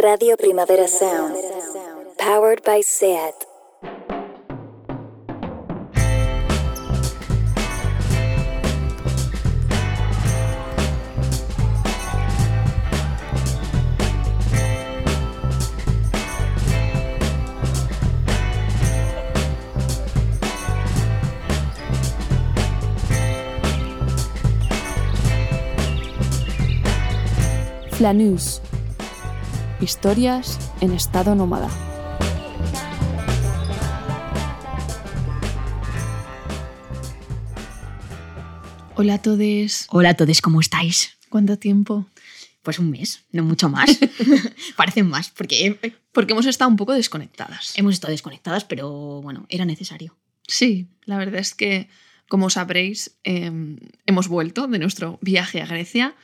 Radio Primavera Sound. Powered by SEAT. Flanús. Historias en estado nómada. Hola a todos. Hola a todos, ¿cómo estáis? ¿Cuánto tiempo? Pues un mes, no mucho más. Parecen más, porque Porque hemos estado un poco desconectadas. hemos estado desconectadas, pero bueno, era necesario. Sí, la verdad es que, como sabréis, eh, hemos vuelto de nuestro viaje a Grecia.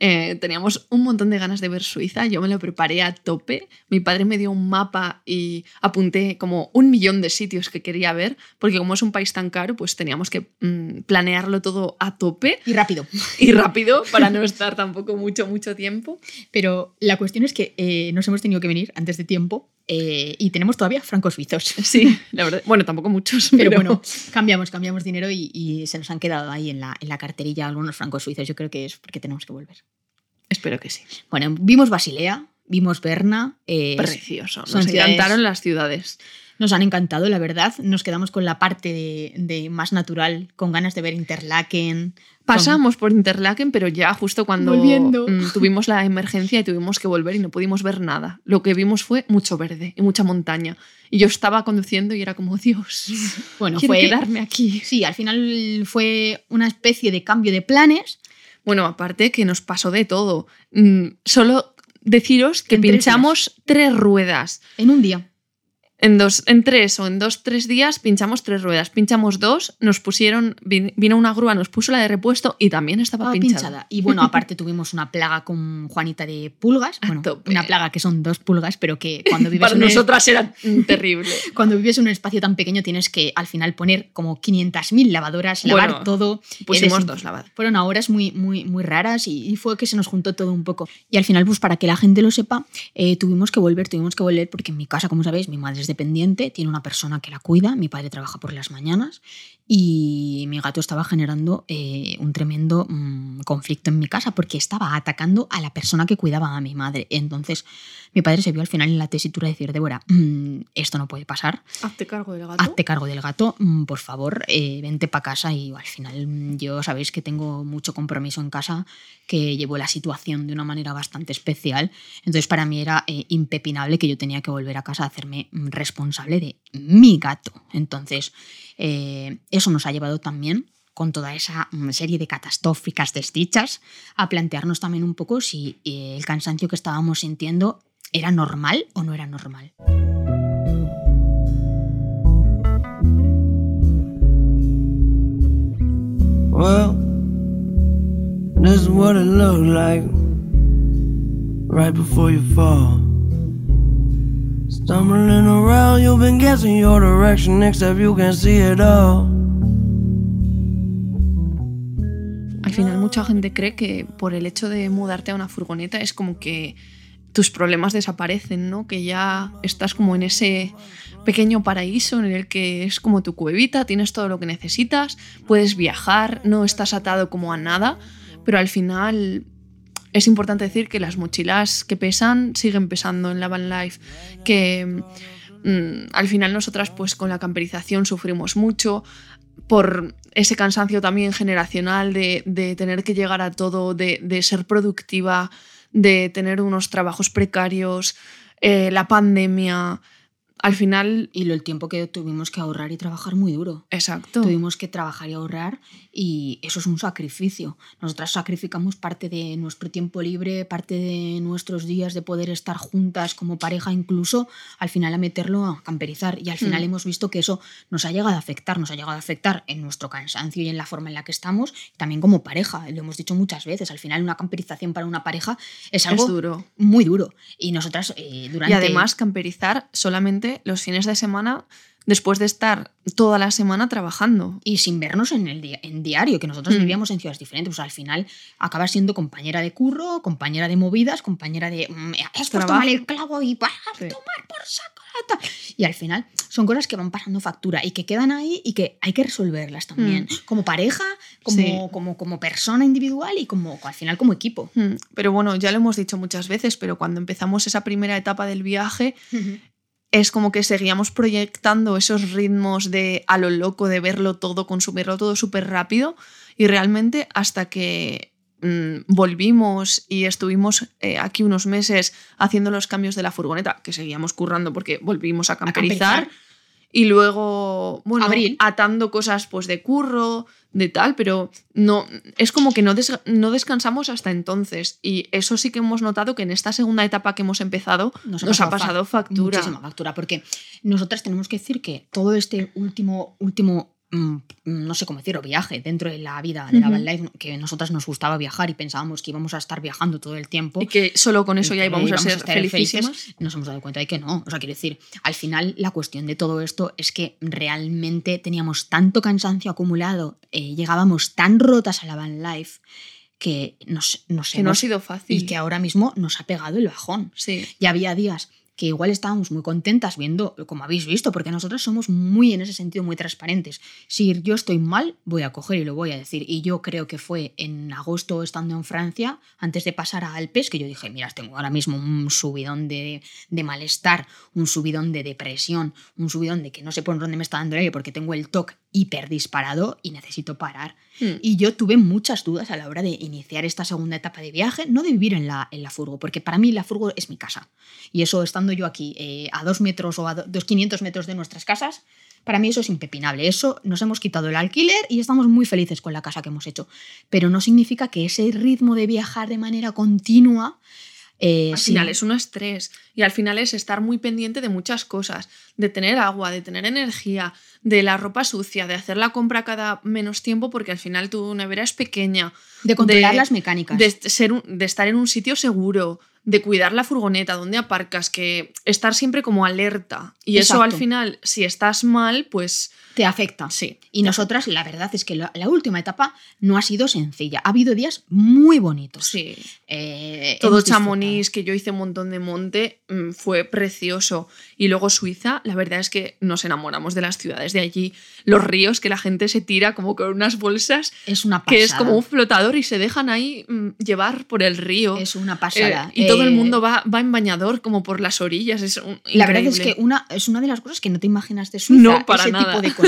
Eh, teníamos un montón de ganas de ver Suiza, yo me lo preparé a tope. Mi padre me dio un mapa y apunté como un millón de sitios que quería ver, porque como es un país tan caro, pues teníamos que mm, planearlo todo a tope Y rápido. y rápido para no estar tampoco mucho, mucho tiempo. Pero la cuestión es que eh, nos hemos tenido que venir antes de tiempo eh, y tenemos todavía francos suizos. Sí, la verdad. Bueno, tampoco muchos, Pero bueno, cambiamos, cambiamos dinero y, y se nos han quedado ahí en la, en la carterilla algunos francos suizos. Yo creo que es porque tenemos que volver. espero que sí. Bueno, vimos Basilea, vimos Berna. eh, Precioso. Nos encantaron las ciudades. Nos han encantado, la verdad. Nos quedamos con la parte de, de más natural, con ganas de ver Interlaken. con- Pasamos por Interlaken, pero ya justo cuando mm, tuvimos la emergencia y tuvimos que volver y no pudimos ver nada. Lo que vimos fue mucho verde y mucha montaña. Y yo estaba conduciendo y era como, Dios, Bueno, quiero fue, quedarme aquí. Sí, al final fue una especie de cambio de planes. Bueno, aparte que nos pasó de todo. Mm, Solo deciros que pinchamos tres ruedas. En un día. En, dos, en tres o en dos, tres días pinchamos tres ruedas. Pinchamos dos, nos pusieron, vin- vino una grúa, nos puso la de repuesto y también estaba Estaba pinchada. pinchada. Y bueno, aparte tuvimos una plaga con Juanita de pulgas. Bueno, una plaga que son dos pulgas, pero que cuando vives, Para en un- nosotras era terrible. cuando vives en un espacio tan pequeño tienes que al final poner como 500.000 lavadoras, lavar Bueno, todo. Pusimos dos lavadas. Fueron a horas muy, muy, muy raras y, y fue que se nos juntó todo un poco. Y al final, pues para que la gente lo sepa, eh, tuvimos que volver, tuvimos que volver porque en mi casa, como sabéis, mi madre es dependiente, tiene una persona que la cuida, mi padre trabaja por las mañanas y mi gato estaba generando eh, un tremendo mm, conflicto en mi casa porque estaba atacando a la persona que cuidaba a mi madre. Entonces, mi padre se vio al final en la tesitura de decir, Débora, mm, esto no puede pasar, Hazte cargo del gato. hazte cargo del gato, mm, por favor, eh, vente para casa y al final mm, yo sabéis que tengo mucho compromiso en casa, que llevo la situación de una manera bastante especial, entonces para mí era eh, impepinable que yo tenía que volver a casa a hacerme mm, responsable de mi gato. Entonces, eh, eso nos ha llevado también con toda esa serie de catastróficas desdichas, a plantearnos también un poco si eh, el cansancio que estábamos sintiendo era normal o no era normal. Well, this is what it looked like right before you fall. Stumbling around, you've been guessing your direction, except you can see it all. Al final mucha gente cree que por el hecho de mudarte a una furgoneta es como que tus problemas desaparecen, ¿no? Que ya estás como en ese pequeño paraíso en el que es como tu cuevita, tienes todo lo que necesitas, puedes viajar, no estás atado como a nada, pero al final es importante decir que las mochilas que pesan siguen pesando en la van life, que mm, al final nosotras pues con la camperización sufrimos mucho por ese cansancio también generacional de, de tener que llegar a todo, de, de ser productiva, de tener unos trabajos precarios, eh, la pandemia. Al final, Y lo, el tiempo que tuvimos que ahorrar y trabajar muy duro. exacto. Tuvimos que trabajar y ahorrar y eso es un sacrificio. Nosotras sacrificamos parte de nuestro tiempo libre, parte de nuestros días de poder estar juntas como pareja, incluso al final a meterlo a camperizar. Y al final Mm. hemos visto que eso nos ha llegado a afectar, nos ha llegado a afectar en nuestro cansancio y en la forma en la que estamos, también como pareja. Lo hemos dicho muchas veces, al final una camperización para una pareja es algo es duro. muy duro. Y nosotras eh, durante... Y además, camperizar solamente los fines de semana después de estar toda la semana trabajando. Y sin vernos en el di- en diario, que nosotros Mm. vivíamos en ciudades diferentes. Pues al final acabas siendo compañera de curro, compañera de movidas, compañera de. mm, Has puesto Trabajo. mal el clavo y vas a Sí. tomar por saco. la ta-". Y al final son cosas que van pasando factura y que quedan ahí y que hay que resolverlas también. Mm. Como pareja, como, Sí. como, como persona individual y como al final como equipo. Mm, Pero bueno, ya lo hemos dicho muchas veces, pero cuando empezamos esa primera etapa del viaje, es como que seguíamos proyectando esos ritmos de a lo loco, de verlo todo, consumirlo todo súper rápido y realmente hasta que mm, volvimos y estuvimos eh, aquí unos meses haciendo los cambios de la furgoneta, que seguíamos currando porque volvimos a camperizar. camperizar. Y luego, bueno, Abril. atando cosas pues de curro, de tal, pero no es como que no, des- no descansamos hasta entonces. Y eso sí que hemos notado que en esta segunda etapa que hemos empezado nos, ha pasado fa- factura. Muchísima factura, porque nosotras tenemos que decir que todo este último, último no sé cómo decirlo, viaje dentro de la vida de la Ujú. van life, que nosotras nos gustaba viajar y pensábamos que íbamos a estar viajando todo el tiempo. Y que solo con eso ya íbamos a ser estar felicísimas. felices, nos hemos dado cuenta de que no. O sea, quiero decir, al final la cuestión de todo esto es que realmente teníamos tanto cansancio acumulado, eh, llegábamos tan rotas a la van life que nos, nos Que no ha sido fácil. y que ahora mismo nos ha pegado el bajón. Sí. Y había días que igual estábamos muy contentas viendo, como habéis visto, porque nosotros somos muy en ese sentido muy transparentes. Si yo estoy mal, voy a coger y lo voy a decir. Y yo creo que fue en agosto estando en Francia, antes de pasar a Alpes, que yo dije, mira, tengo ahora mismo un subidón de, de malestar, un subidón de depresión, un subidón de que no sé por dónde me está dando el aire porque tengo el TOC hiper disparado y necesito parar. Mm. Y yo tuve muchas dudas a la hora de iniciar esta segunda etapa de viaje, no de vivir en la, en la furgo, porque para mí la furgo es mi casa. Y eso estando yo aquí eh, a dos metros o a do- dos 500 metros de nuestras casas, para mí eso es impepinable. Eso nos hemos quitado el alquiler y estamos muy felices con la casa que hemos hecho. Pero no significa que ese ritmo de viajar de manera continua... eh, Al sí- final es un estrés y al final es estar muy pendiente de muchas cosas, de tener agua, de tener energía, de la ropa sucia, de hacer la compra cada menos tiempo porque al final tu nevera es pequeña, de controlar de- las mecánicas. de, ser un- de estar en un sitio seguro, de cuidar la furgoneta, donde aparcas, que estar siempre como alerta. Y eso al final, si estás mal, pues te afecta. sí. Y nosotras, la verdad es que la, la última etapa no ha sido sencilla. Ha habido días muy bonitos. Sí. Eh, Todo. Chamonix, que yo hice un montón de monte, mm, fue precioso. Y luego Suiza, la verdad es que nos enamoramos de las ciudades de allí. Los ríos que la gente se tira como con unas bolsas, Es una pasada. que es como un flotador y se dejan ahí mm, llevar por el río. Es una Eh, pasada. y todo el Eh, mundo va, va en bañador como por las orillas. Es un- La verdad es que una, es una de las cosas que no te imaginas de Suiza, No, para ese nada. tipo de cosas.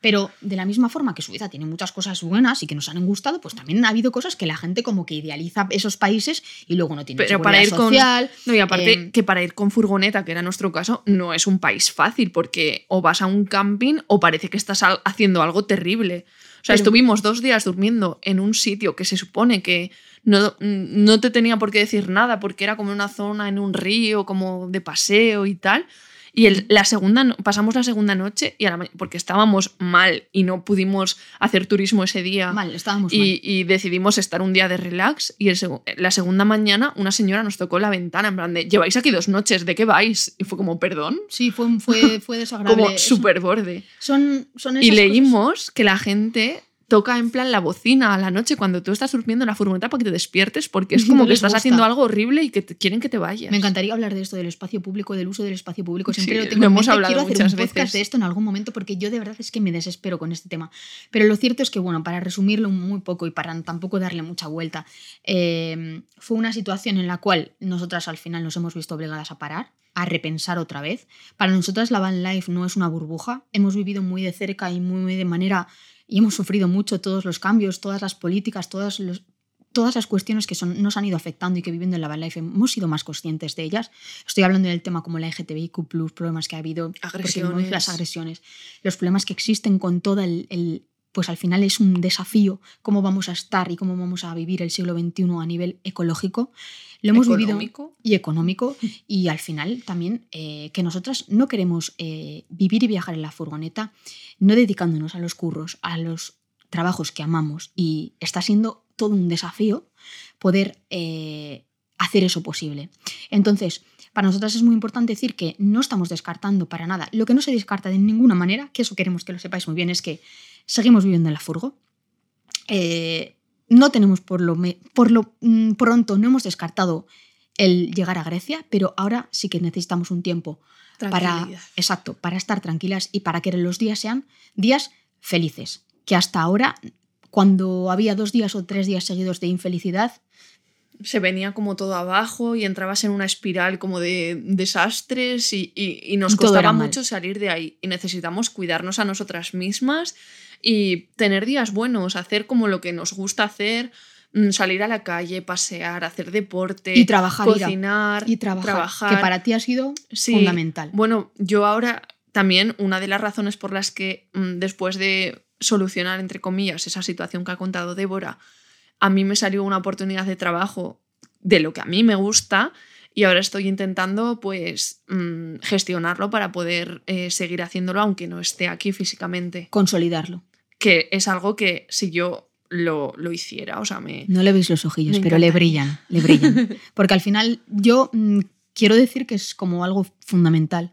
Pero de la misma forma que Suiza tiene muchas cosas buenas y que nos han gustado, pues también ha habido cosas que la gente como que idealiza esos países y luego no tiene Pero para ir con- social. No, y aparte eh, que para ir con furgoneta, que era nuestro caso, no es un país fácil porque o vas a un camping o parece que estás haciendo algo terrible. O sea, Pero- estuvimos dos días durmiendo en un sitio que se supone que no, no te tenía por qué decir nada porque era como una zona en un río, como de paseo y tal. Y el- la segunda, pasamos la segunda noche y a la porque estábamos mal y no pudimos hacer turismo ese día. mal, estábamos mal. Y, y decidimos estar un día de relax y el la segunda mañana una señora nos tocó la ventana en plan de, lleváis aquí dos noches, ¿de qué vais? Y fue como, perdón, Sí, fue, fue, fue desagradable. como súper borde. Son, son Y leímos que la gente toca en plan la bocina a la noche cuando tú estás durmiendo en la furgoneta para que te despiertes porque es No como que estás gusta. haciendo algo horrible y que te- quieren que te vayas. Me encantaría hablar de esto, del espacio público, del uso del espacio público. Siempre Sí, lo tengo lo en hemos mente. hablado Quiero hacer un podcast de esto en algún momento porque yo de verdad es que me desespero con este tema. Pero lo cierto es que, bueno, para resumirlo muy poco y para tampoco darle mucha vuelta, eh, fue una situación en la cual nosotras al final nos hemos visto obligadas a parar, a repensar otra vez. Para nosotras la van life no es una burbuja. Hemos vivido muy de cerca y muy de manera y hemos sufrido mucho todos los cambios, todas las políticas, todas los, todas las cuestiones que son, nos han ido afectando y que viviendo en la van life hemos sido más conscientes de ellas. Estoy hablando del tema como la LGTBIQ+, problemas que ha habido, porque Agresiones. las agresiones, los problemas que existen con todo el, el- pues al final es un desafío cómo vamos a estar y cómo vamos a vivir el siglo XXI a nivel ecológico. Lo hemos vivido Económico. y económico y al final también eh, que nosotras no queremos eh, vivir y viajar en la furgoneta no dedicándonos a los curros, a los trabajos que amamos y está siendo todo un desafío poder eh, hacer eso posible. Entonces, para nosotras es muy importante decir que no estamos descartando para nada. Lo que no se descarta de ninguna manera, que eso queremos que lo sepáis muy bien, es que seguimos viviendo en la furgo. Eh, no tenemos por lo, por lo mm, pronto, no hemos descartado el llegar a Grecia, pero ahora sí que necesitamos un tiempo para, exacto, para estar tranquilas y para que los días sean días felices. Que hasta ahora, cuando había dos días o tres días seguidos de infelicidad, se venía como todo abajo y entrabas en una espiral como de desastres y, y, nos costaba mucho salir de ahí. Y necesitamos cuidarnos a nosotras mismas y tener días buenos, hacer como lo que nos gusta hacer, mm, salir a la calle, pasear, hacer deporte, y trabajar, cocinar y trabajar, que para ti ha sido fundamental. Bueno, yo ahora también una de las razones por las que mm, después de solucionar entre comillas esa situación que ha contado Débora, a mí me salió una oportunidad de trabajo de lo que a mí me gusta y ahora estoy intentando pues mm, gestionarlo para poder eh, seguir haciéndolo aunque no esté aquí físicamente. Consolidarlo. Que es algo que si yo lo, lo hiciera, o sea, me... No le veis los ojillos, pero le brillan, le brillan. Porque al final yo mm, quiero decir que es como algo fundamental.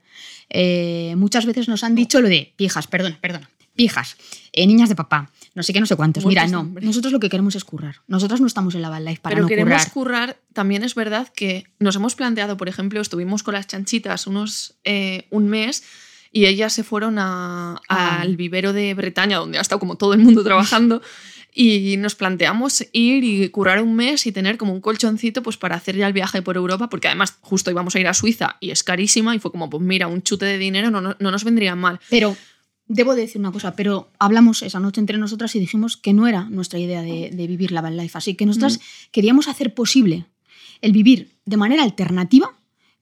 Eh, muchas veces nos han dicho lo de pijas, perdón, perdón, pijas, eh, niñas de papá, no sé qué, no sé cuántos. Mira, no, nosotros lo que queremos es currar. Nosotros no estamos en la Bad Life para Pero no queremos currar. También es verdad que nos hemos planteado, por ejemplo, estuvimos con las chanchitas unos eh, un mes y ellas se fueron a, Ah. al vivero de Bretaña, donde ha estado como todo el mundo trabajando. Y nos planteamos ir y currar un mes y tener como un colchoncito pues para hacer ya el viaje por Europa, porque además justo íbamos a ir a Suiza y es carísima y fue como, pues mira, un chute de dinero no, no, no nos vendría mal. Pero debo decir una cosa, pero hablamos esa noche entre nosotras y dijimos que no era nuestra idea de, de vivir la Bad Life. Así que nosotras queríamos hacer posible el vivir de manera alternativa,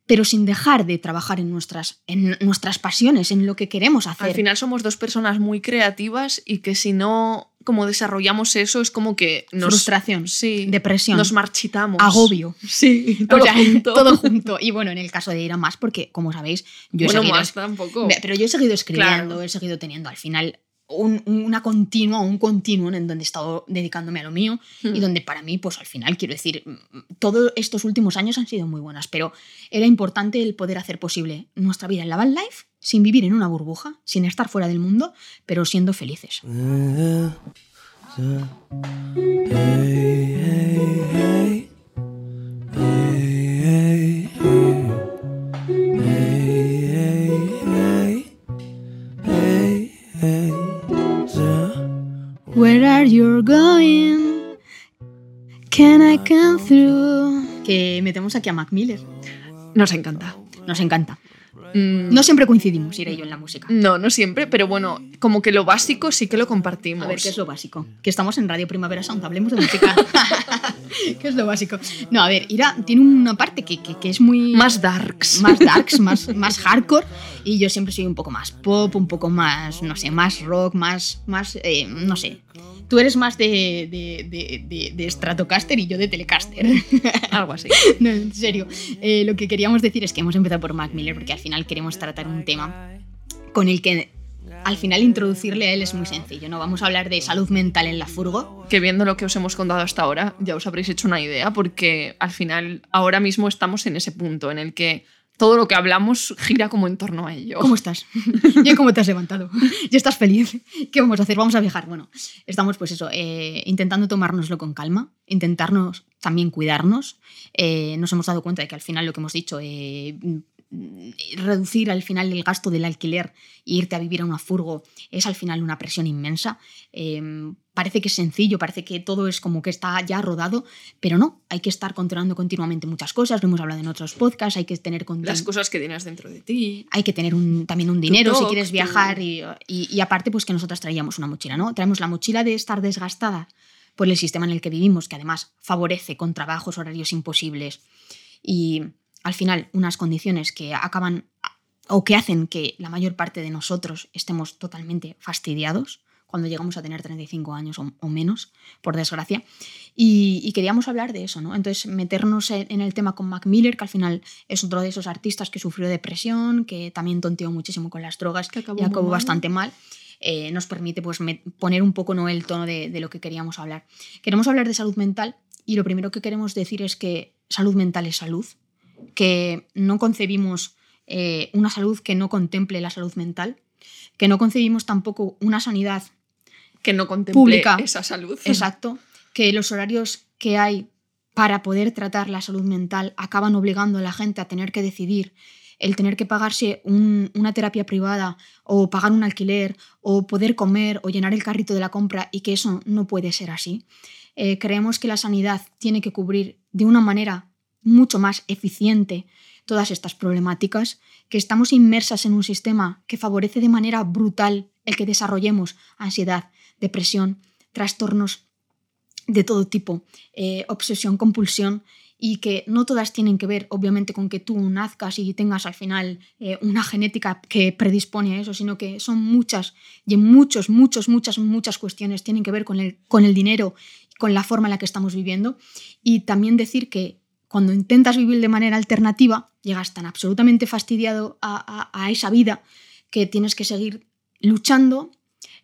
pero sin dejar de trabajar en nuestras, en nuestras pasiones, en lo que queremos hacer. Al final somos dos personas muy creativas y que si no como desarrollamos eso es como que nos Frustración, sí, depresión, nos marchitamos. agobio. Sí, O todo sea, junto. todo junto. Y bueno, en el caso de ir a más, porque como sabéis, yo he bueno, seguido más tampoco. Pero yo he seguido escribiendo, Claro. he seguido teniendo al final un, una continua, un continuo en donde he estado dedicándome a lo mío Hmm. y donde para mí, pues al final, quiero decir, mm, todos estos últimos años han sido muy buenas, pero era importante el poder hacer posible nuestra vida en la van life sin vivir en una burbuja, sin estar fuera del mundo, pero siendo felices. Where are you going? Can I come through? Que metemos aquí a Mac Miller. Nos encanta. Nos encanta. Mm, No siempre coincidimos, Iré y yo, en la música. no, no siempre, pero bueno, como que lo básico sí que lo compartimos. A ver, ¿qué es lo básico? Que estamos en Radio Primavera Sound, hablemos de música. ¿Qué es lo básico? No, a ver, Ira tiene una parte que, que- que es muy... Más darks. Más darks, más, más hardcore. Y yo siempre soy un poco más pop, un poco más, no sé, más rock, más, más eh, no sé. Tú eres más de, de, de, de- Stratocaster y yo de Telecaster. Algo así. no, en serio. Eh, lo que queríamos decir es que hemos empezado por Mac Miller porque al final queremos tratar un tema con el que al final introducirle a él es muy sencillo. No vamos a hablar de salud mental en la furgo. Que viendo lo que os hemos contado hasta ahora, ya os habréis hecho una idea, porque al final, ahora mismo estamos en ese punto en el que todo lo que hablamos gira como en torno a ello. ¿Cómo estás? ¿Y cómo te has levantado? ¿Ya estás feliz? ¿Qué vamos a hacer? Vamos a viajar. Bueno, estamos pues eso, eh, intentando tomárnoslo con calma, intentarnos también cuidarnos. Eh, nos hemos dado cuenta de que al final lo que hemos dicho, eh, reducir al final el gasto del alquiler e irte a vivir a una furgo es al final una presión inmensa. Eh, parece que es sencillo, parece que todo es como que está ya rodado, pero no, hay que estar controlando continuamente muchas cosas, lo hemos hablado en otros podcasts, hay que tener Las cosas que tienes dentro de ti. hay que tener un- también un dinero si quieres tu- viajar y, y- y aparte pues que nosotras traíamos una mochila, ¿no? Traemos la mochila de estar desgastada por el sistema en el que vivimos, que además favorece con trabajos horarios imposibles y al final unas condiciones que acaban o que hacen que la mayor parte de nosotros estemos totalmente fastidiados cuando llegamos a tener 35 años o, o menos, por desgracia. Y, y queríamos hablar de eso, ¿no? Entonces, meternos en, el tema con Mac Miller, que al final es otro de esos artistas que sufrió depresión, que también tonteó muchísimo con las drogas Que acabó y acabó mal. bastante mal. eh, nos permite pues, poner un poco ¿no? el tono de, de lo que queríamos hablar. Queremos hablar de salud mental y lo primero que queremos decir es que salud mental es salud, que no concebimos eh, una salud que no contemple la salud mental, que no concebimos tampoco una sanidad Que no contemple Pública. esa salud. Exacto, que los horarios que hay para poder tratar la salud mental acaban obligando a la gente a tener que decidir el tener que pagarse un- una terapia privada o pagar un alquiler o poder comer o llenar el carrito de la compra y que eso no puede ser así. Eh, creemos que la sanidad tiene que cubrir de una manera mucho más eficiente todas estas problemáticas, que estamos inmersas en un sistema que favorece de manera brutal el que desarrollemos ansiedad, depresión, trastornos de todo tipo, eh, obsesión, compulsión, y que no todas tienen que ver, obviamente, con que tú nazcas y tengas al final eh, una genética que predispone a eso, sino que son muchas y en muchos, muchos, muchas, muchas cuestiones tienen que ver con el, con el dinero, con la forma en la que estamos viviendo. Y también decir que cuando intentas vivir de manera alternativa, llegas tan absolutamente fastidiado a, esa vida que tienes que seguir luchando,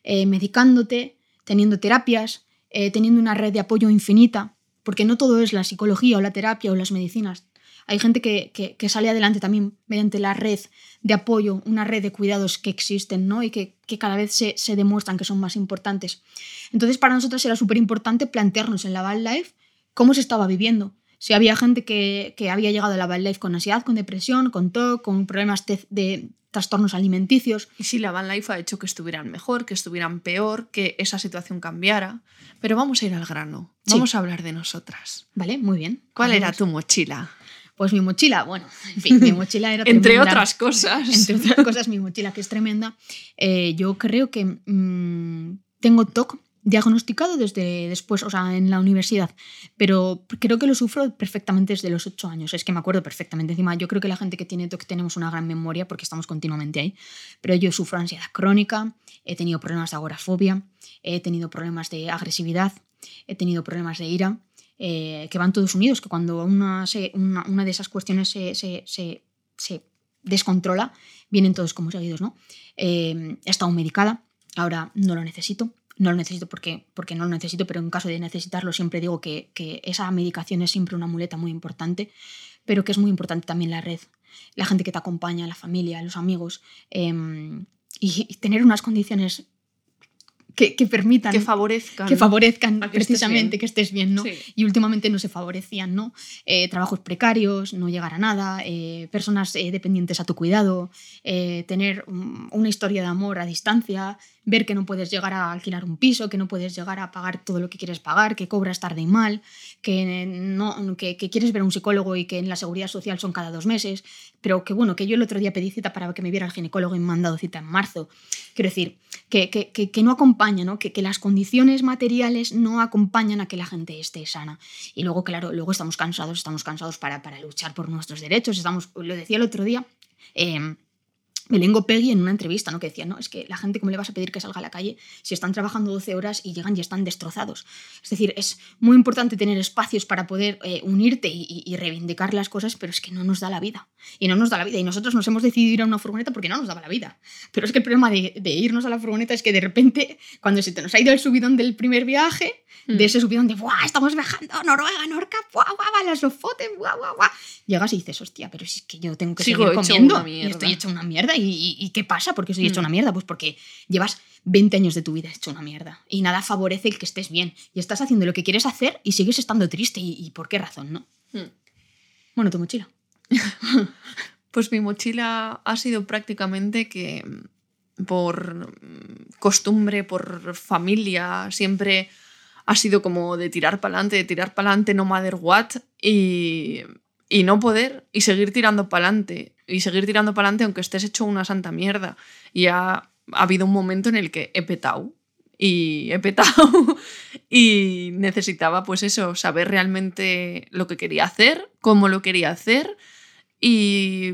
eh, medicándote, teniendo terapias, eh, teniendo una red de apoyo infinita, porque no todo es la psicología o la terapia o las medicinas. Hay gente que, sale adelante también mediante la red de apoyo, una red de cuidados que existen ¿no? y que, cada vez se, se demuestran que son más importantes. Entonces, para nosotros era súper importante plantearnos en la Van Life cómo se estaba viviendo. Si había gente que, que había llegado a la Life con ansiedad, con depresión, con TOC, con problemas de, de trastornos alimenticios. Y si la van life ha hecho que estuvieran mejor, que estuvieran peor, que esa situación cambiara. Pero vamos a ir al grano. Sí. Vamos a hablar de nosotras. ¿Vale? Muy bien. ¿Cuál era Hacemos- tu mochila? Pues mi mochila, bueno, en fin, mi mochila era Entre tremenda. otras cosas. Entre otras cosas, mi mochila, que es tremenda. Eh, yo creo que mm, tengo TOC diagnosticado desde después, o sea, en la universidad, pero creo que lo sufro perfectamente desde los ocho años. Es que me acuerdo perfectamente. Encima, yo creo que la gente que tiene TOC tenemos una gran memoria porque estamos continuamente ahí. Pero yo sufro ansiedad crónica, he tenido problemas de agorafobia, he tenido problemas de agresividad, he tenido problemas de ira, eh, que van todos unidos, que cuando una, una, de esas cuestiones se- se descontrola, vienen todos como seguidos, ¿no? Eh, he estado medicada, ahora no lo necesito. No lo necesito porque, porque no lo necesito, pero en caso de necesitarlo siempre digo que, que esa medicación es siempre una muleta muy importante, pero que es muy importante también la red, la gente que te acompaña, la familia, los amigos, em, y, y tener unas condiciones que, que permitan que favorezcan. que favorezcan que precisamente que estés bien, ¿no? Sí. Y últimamente no se favorecían, ¿no? Eh, trabajos precarios, no llegar a nada, eh, personas eh, dependientes a tu cuidado, tener mm, una historia de amor a distancia, ver que no puedes llegar a alquilar un piso, que no puedes llegar a pagar todo lo que quieres pagar, que cobras tarde y mal, que, no, que, quieres ver a un psicólogo y que en la seguridad social son cada dos meses, pero que bueno, que yo el otro día pedí cita para que me viera el ginecólogo y me han dado cita en marzo. Quiero decir, que, que, que, no acompaña, ¿no? Que, que las condiciones materiales no acompañan a que la gente esté sana. Y luego, claro, luego estamos cansados, estamos cansados para, para luchar por nuestros derechos. Estamos, lo decía el otro día, eh, Belengo Peggy en una entrevista, ¿no? Que decía, no, es que la gente, ¿cómo le vas a pedir que salga a la calle si están trabajando 12 horas y llegan y están destrozados? Es decir, es muy importante tener espacios para poder eh, unirte y, reivindicar las cosas, pero es que no nos da la vida. Y no nos da la vida. Y nosotros nos hemos decidido ir a una furgoneta porque no nos daba la vida. Pero es que el problema de, de irnos a la furgoneta es que de repente, cuando se te nos ha ido el subidón del primer viaje, Mm. de ese subidón de ¡buah! Estamos viajando a Noruega, Norca, ¡buah, buah, buah! Las Lofoten, ¡buah, buah, buah! Llegas y dices, hostia, pero si es que yo tengo que Sigo seguir hecho comiendo. una Y estoy hecho una mierda. ¿Y, y- y qué pasa? ¿Por qué estoy hecho Mm. una mierda? Pues porque llevas 20 años de tu vida hecho una mierda. Y nada favorece el que estés bien. Y estás haciendo lo que quieres hacer y sigues estando triste. ¿Y, y por qué razón, no? Mm. Bueno, tu mochila. Pues mi mochila ha sido prácticamente que mm, por costumbre, por familia, siempre ha sido como de tirar para adelante, de tirar para adelante, no matter what, y, y no poder, y seguir tirando para adelante, y seguir tirando para adelante aunque estés hecho una santa mierda. Y ha, ha habido un momento en el que he petado, y he petado, y necesitaba pues eso, saber realmente lo que quería hacer, cómo lo quería hacer, y,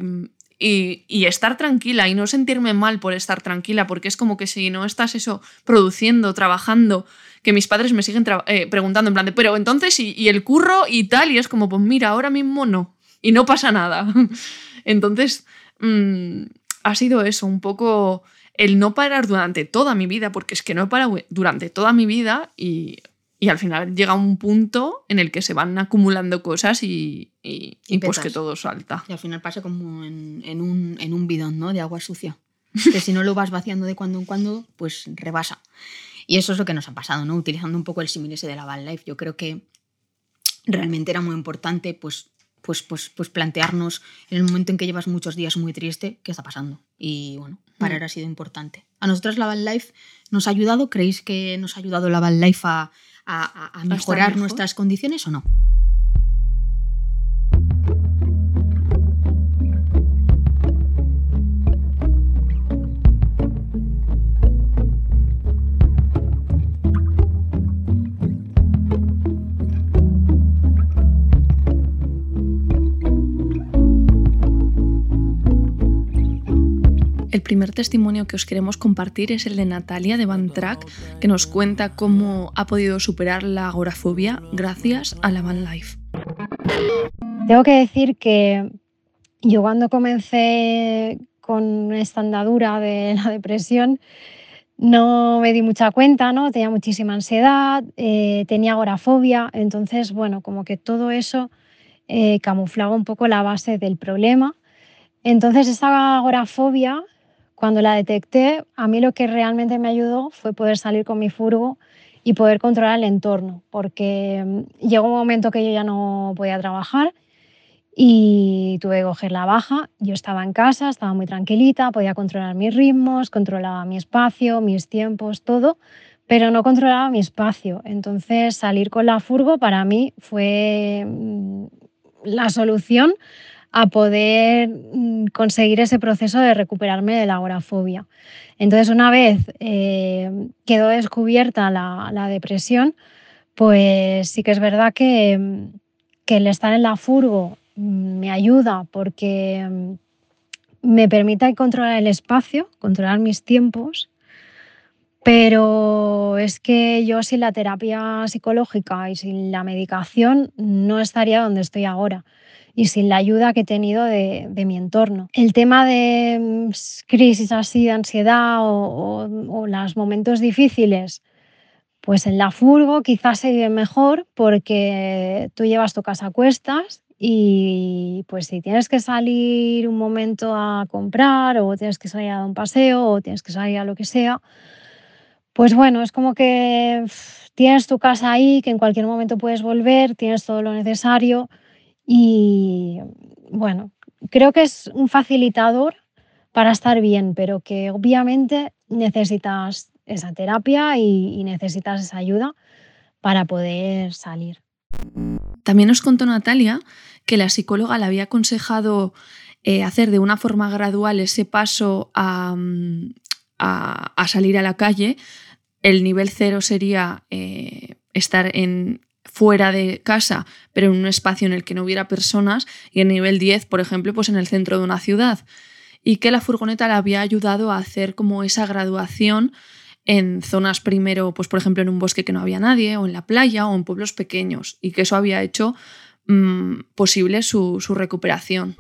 y, y estar tranquila y no sentirme mal por estar tranquila, porque es como que si no estás eso produciendo, trabajando, que mis padres me siguen eh, preguntando en plan de, pero entonces, ¿y, y el curro y tal? Y es como, pues mira, ahora mismo no, y no pasa nada. Entonces, mm, ha sido eso, un poco el no parar durante toda mi vida, porque es que no he parado durante toda mi vida y, y al final llega un punto en el que se van acumulando cosas y, y, Y pues que todo salta. Y al final pasa como en, en un, en un bidón, ¿no? De agua sucia. Que si no lo vas vaciando de cuando en cuando, pues rebasa. Y eso es lo que nos ha pasado, ¿no? Utilizando un poco el símil ese de la van life. Yo creo que realmente era muy importante, pues, pues, pues, pues plantearnos en el momento en que llevas muchos días muy triste, qué está pasando. Y bueno, parar Mm. ha sido importante. ¿A nosotros la van life nos ha ayudado? ¿Creéis que nos ha ayudado la van life a, a- a- a mejorar mejor? nuestras condiciones o no? El primer testimonio que os queremos compartir es el de Natalia de Van Track, que nos cuenta cómo ha podido superar la agorafobia gracias a la Van Life. Tengo que decir que yo cuando comencé con esta andadura de la depresión no me di mucha cuenta, ¿no? Tenía muchísima ansiedad, eh, tenía agorafobia, entonces, bueno, como que todo eso eh, camuflaba un poco la base del problema. Entonces, esa agorafobia, cuando la detecté, a mí lo que realmente me ayudó fue poder salir con mi furgo y poder controlar el entorno, porque mm, llegó un momento que yo ya no podía trabajar y tuve que coger la baja. Yo estaba en casa, estaba muy tranquilita, podía controlar mis ritmos, controlaba mi espacio, mis tiempos, todo, pero no controlaba mi espacio. Entonces salir con la furgo para mí fue mm, la solución a poder mm, conseguir ese proceso de recuperarme de la agorafobia. Entonces, una vez eh, quedó descubierta la, depresión, pues sí que es verdad que, mm, que el estar en la furgo mm, me ayuda porque me permite controlar el espacio, controlar mis tiempos, pero es que yo sin la terapia psicológica y sin la medicación no estaría donde estoy ahora y sin la ayuda que he tenido de, de mi entorno. El tema de mm, crisis así de ansiedad o, o- o los momentos difíciles, pues en la furgo quizás se vive mejor porque tú llevas tu casa a cuestas y pues si tienes que salir un momento a comprar o tienes que salir a dar un paseo o tienes que salir a lo que sea, pues bueno, es como que tienes tu casa ahí, que en cualquier momento puedes volver, tienes todo lo necesario y bueno, creo que es un facilitador para estar bien, pero que obviamente necesitas esa terapia y, necesitas esa ayuda para poder salir. También nos contó Natalia que la psicóloga le había aconsejado eh, hacer de una forma gradual ese paso a, mm, a- a salir a la calle. El nivel cero sería eh, estar en, fuera de casa, pero en un espacio en el que no hubiera personas, y el nivel 10, por ejemplo, pues en el centro de una ciudad. Y que la furgoneta le había ayudado a hacer como esa graduación en zonas primero, pues por ejemplo en un bosque que no había nadie, o en la playa, o en pueblos pequeños, y que eso había hecho mm, posible su, su recuperación.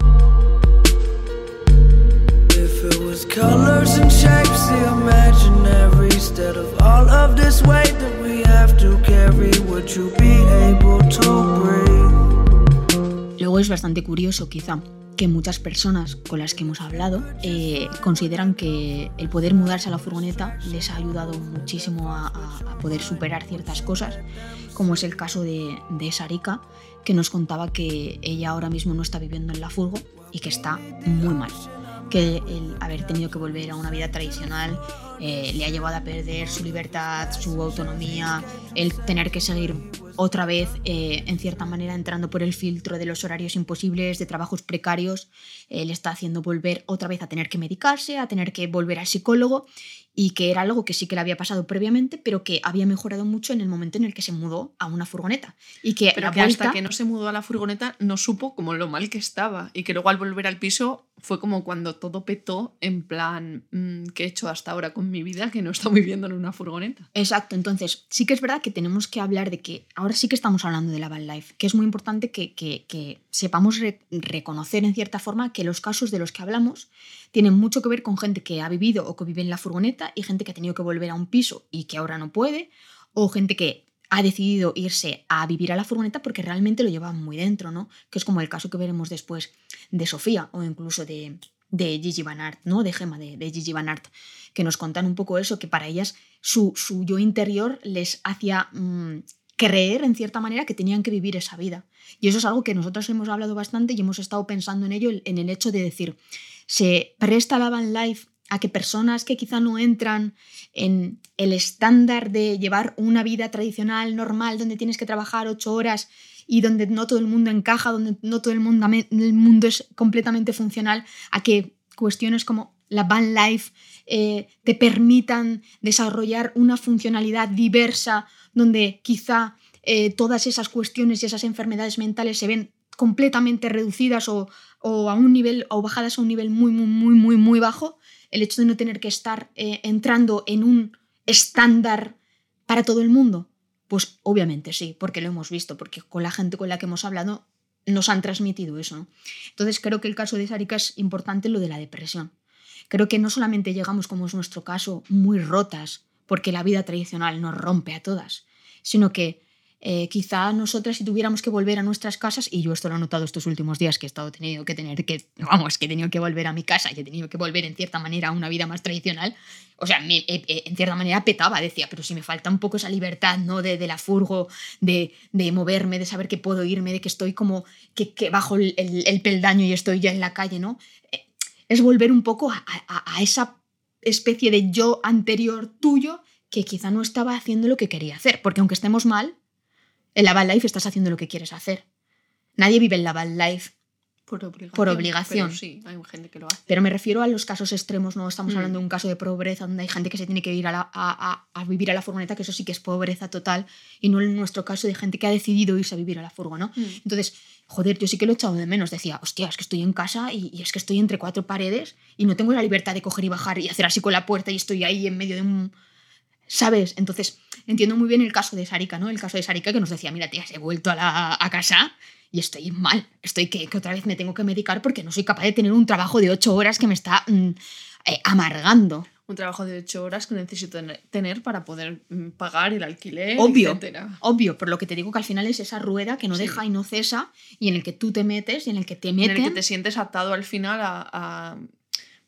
Luego es bastante curioso, quizá, que muchas personas con las que hemos hablado eh, consideran que el poder mudarse a la furgoneta les ha ayudado muchísimo a poder superar ciertas cosas, como es el caso de, de Sarika, que nos contaba que ella ahora mismo no está viviendo en la furgo y que está muy mal. Que el haber tenido que volver a una vida tradicional eh, le ha llevado a perder su libertad, su autonomía, el tener que seguir otra vez, eh, en cierta manera, entrando por el filtro de los horarios imposibles, de trabajos precarios, eh, le está haciendo volver otra vez a tener que medicarse, a tener que volver al psicólogo, y que era algo que sí que le había pasado previamente, pero que había mejorado mucho en el momento en el que se mudó a una furgoneta. Y que Pero la que hasta vuelta- que no se mudó a la furgoneta no supo como lo mal que estaba y que luego al volver al piso fue como cuando todo petó en plan mm, ¿qué he hecho hasta ahora con mi vida que no estoy viviendo en una furgoneta? Exacto, entonces sí que es verdad que tenemos que hablar de que ahora sí que estamos hablando de la van life, que es muy importante que, sepamos re- reconocer en cierta forma que los casos de los que hablamos tienen mucho que ver con gente que ha vivido o que vive en la furgoneta y gente que ha tenido que volver a un piso y que ahora no puede, o gente que ha decidido irse a vivir a la furgoneta porque realmente lo lleva muy dentro, ¿no? Que es como el caso que veremos después de Sofía o incluso de, de Gigi Van Aert, ¿no? De Gemma, de, Gigi Van Aert, que nos contan un poco eso, que para ellas su, su yo interior les hacía mm, creer, en cierta manera, que tenían que vivir esa vida. Y eso es algo que nosotros hemos hablado bastante y hemos estado pensando en ello, en el hecho de decir, se presta la van life a que personas que quizá no entran en el estándar de llevar una vida tradicional, normal, donde tienes que trabajar ocho horas y donde no todo el mundo encaja, donde no todo el mundo, el mundo es completamente funcional, a que cuestiones como la van life eh, te permitan desarrollar una funcionalidad diversa donde quizá eh, todas esas cuestiones y esas enfermedades mentales se ven completamente reducidas o, o, a un nivel o bajadas a un nivel muy muy muy muy muy bajo el hecho de no tener que estar eh, entrando en un estándar para todo el mundo? Pues obviamente sí, porque lo hemos visto, porque con la gente con la que hemos hablado nos han transmitido eso. Entonces creo que el caso de Sarika es importante lo de la depresión. Creo que no solamente llegamos, como es nuestro caso, muy rotas, porque la vida tradicional nos rompe a todas, sino que eh, quizá nosotras si tuviéramos que volver a nuestras casas, y yo esto lo he notado estos últimos días, que he estado tenido que tener que, vamos, que he tenido que volver a mi casa y he tenido que volver en cierta manera a una vida más tradicional, o sea, me, eh, eh, en cierta manera petaba, decía, pero si me falta un poco esa libertad, ¿no? De, de la furgo, de, de, moverme, de saber que puedo irme, de que estoy como, que, que bajo el, el, el, peldaño y estoy ya en la calle, ¿no? Es volver un poco a esa especie de yo anterior tuyo que quizá no estaba haciendo lo que quería hacer, porque aunque estemos mal, en la Van Life estás haciendo lo que quieres hacer. Nadie vive en la Van Life por obligación. Por obligación. Pero sí, hay gente que lo hace. Pero me refiero a los casos extremos, no estamos mm. hablando de un caso de pobreza donde hay gente que se tiene que ir a, la, a, a, vivir a la furgoneta, que eso sí que es pobreza total, y no en nuestro caso de gente que ha decidido irse a vivir a la furgo, ¿no? Mm. Entonces, joder, yo sí que lo he echado de menos. Decía, hostia, es que estoy en casa y, y, es que estoy entre cuatro paredes y no tengo la libertad de coger y bajar y hacer así con la puerta y estoy ahí en medio de un ¿sabes? Entonces, entiendo muy bien el caso de Sarika, ¿no? El caso de Sarika que nos decía, mira, tía, he vuelto a, la, a casa y estoy mal, estoy que, que, otra vez me tengo que medicar porque no soy capaz de tener un trabajo de ocho horas que me está mm, eh, amargando. Un trabajo de ocho horas que necesito tener para poder mm, pagar el alquiler, obvio, etcétera. Obvio, por lo que te digo que al final es esa rueda que no sí. deja y no cesa y en el que tú te metes y en el que te meten. En el que te sientes atado al final a, a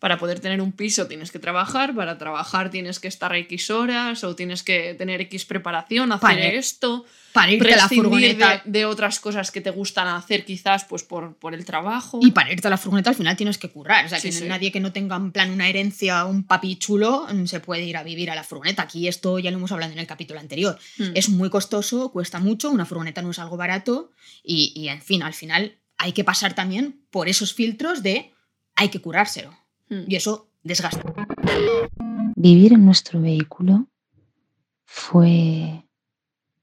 para poder tener un piso tienes que trabajar, para trabajar tienes que estar X horas o tienes que tener X preparación, hacer para, esto, para irte a la furgoneta de, de, otras cosas que te gustan hacer quizás pues por, por, el trabajo. Y para irte a la furgoneta al final tienes que currar, o sea, sí, que sí. nadie que no tenga en plan una herencia, un papi chulo, mm, se puede ir a vivir a la furgoneta. Aquí esto ya lo hemos hablado en el capítulo anterior. Mm. Es muy costoso, cuesta mucho, una furgoneta no es algo barato y, y en fin, al final hay que pasar también por esos filtros de hay que curárselo. Mm. Y eso desgasta. Vivir en nuestro vehículo fue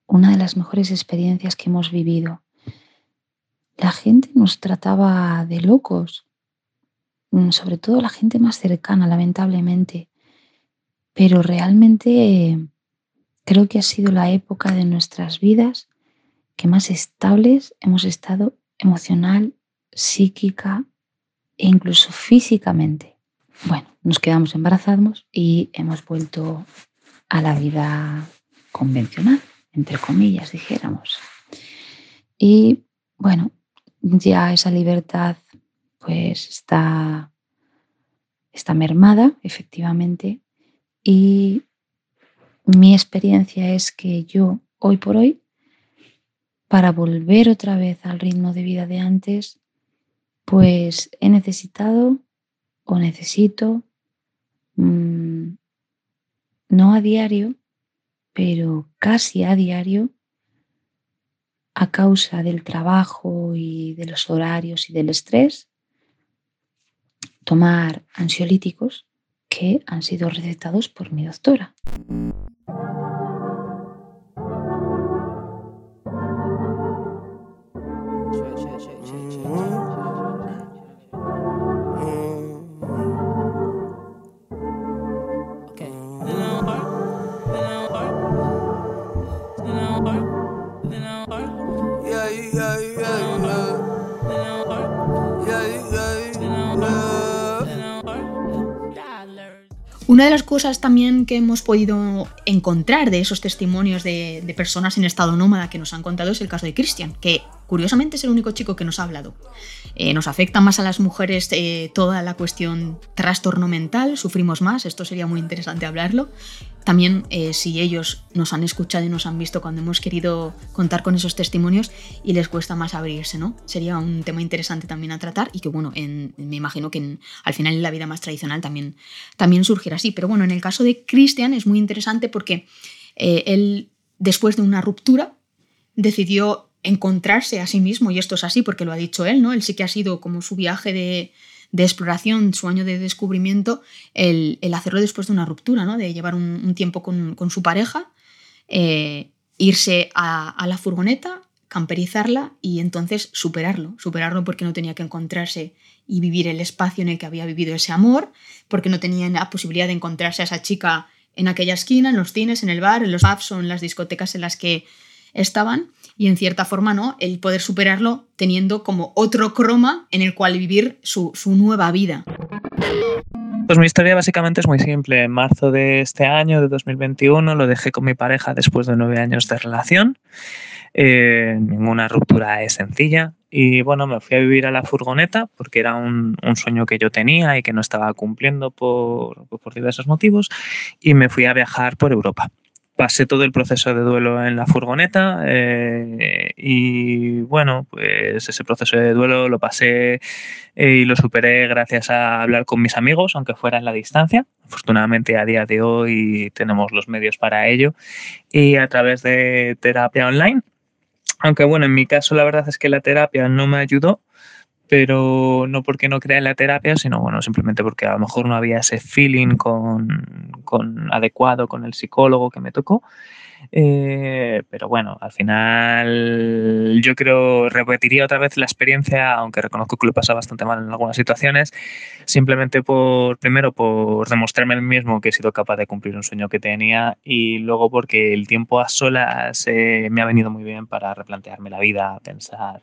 una de las mejores experiencias que hemos vivido. La gente nos trataba de locos, mm, sobre todo la gente más cercana, lamentablemente. Pero realmente creo que ha sido la época de nuestras vidas que más estables hemos estado emocional, psíquica e incluso físicamente. Bueno, nos quedamos embarazados y hemos vuelto a la vida convencional, entre comillas, dijéramos. Y bueno, ya esa libertad pues está, está mermada, efectivamente, y mi experiencia es que yo, hoy por hoy, para volver otra vez al ritmo de vida de antes, pues he necesitado o necesito, mmm, no a diario, pero casi a diario, a causa del trabajo y de los horarios y del estrés, tomar ansiolíticos que han sido recetados por mi doctora. Una de las cosas también que hemos podido encontrar de esos testimonios de, personas en estado nómada que nos han contado es el caso de Christian, que curiosamente es el único chico que nos ha hablado. Eh, nos afecta más a las mujeres eh, toda la cuestión trastorno mental, sufrimos más, esto sería muy interesante hablarlo. También eh, si ellos nos han escuchado y nos han visto cuando hemos querido contar con esos testimonios y les cuesta más abrirse, ¿no? Sería un tema interesante también a tratar y que, bueno, me imagino que al final en la vida más tradicional también, también surgirá así. Pero bueno, en el caso de Christian es muy interesante porque él, después de una ruptura, decidió encontrarse a sí mismo, y esto es así porque lo ha dicho él, ¿no? Él sí que ha sido como su viaje de, exploración, su año de descubrimiento, el, hacerlo después de una ruptura, ¿no? De llevar un, tiempo con, su pareja, eh, irse a, la furgoneta, camperizarla y entonces superarlo, superarlo porque no tenía que encontrarse y vivir el espacio en el que había vivido ese amor, porque no tenía la posibilidad de encontrarse a esa chica en aquella esquina, en los cines, en el bar, en los pubs o en las discotecas en las que estaban y en cierta forma no, el poder superarlo teniendo como otro croma en el cual vivir su, nueva vida. Pues mi historia básicamente es muy simple. En marzo de este año, de 2021, lo dejé con mi pareja después de nueve años de relación. Eh, ninguna ruptura es sencilla. Y bueno, me fui a vivir a la furgoneta porque era un, sueño que yo tenía y que no estaba cumpliendo por, por diversos motivos. Y me fui a viajar por Europa pasé todo el proceso de duelo en la furgoneta eh, y bueno, pues ese proceso de duelo lo pasé eh, y lo superé gracias a hablar con mis amigos, aunque fuera en la distancia. Afortunadamente a día de hoy tenemos los medios para ello y a través de terapia online. Aunque bueno, en mi caso la verdad es que la terapia no me ayudó pero no porque no crea en la terapia, sino bueno, simplemente porque a lo mejor no había ese feeling con, con adecuado con el psicólogo que me tocó. Eh, pero bueno, al final yo creo, repetiría otra vez la experiencia, aunque reconozco que lo he pasado bastante mal en algunas situaciones, simplemente por, primero, por demostrarme el mismo que he sido capaz de cumplir un sueño que tenía y luego porque el tiempo a solas eh, me ha venido muy bien para replantearme la vida, pensar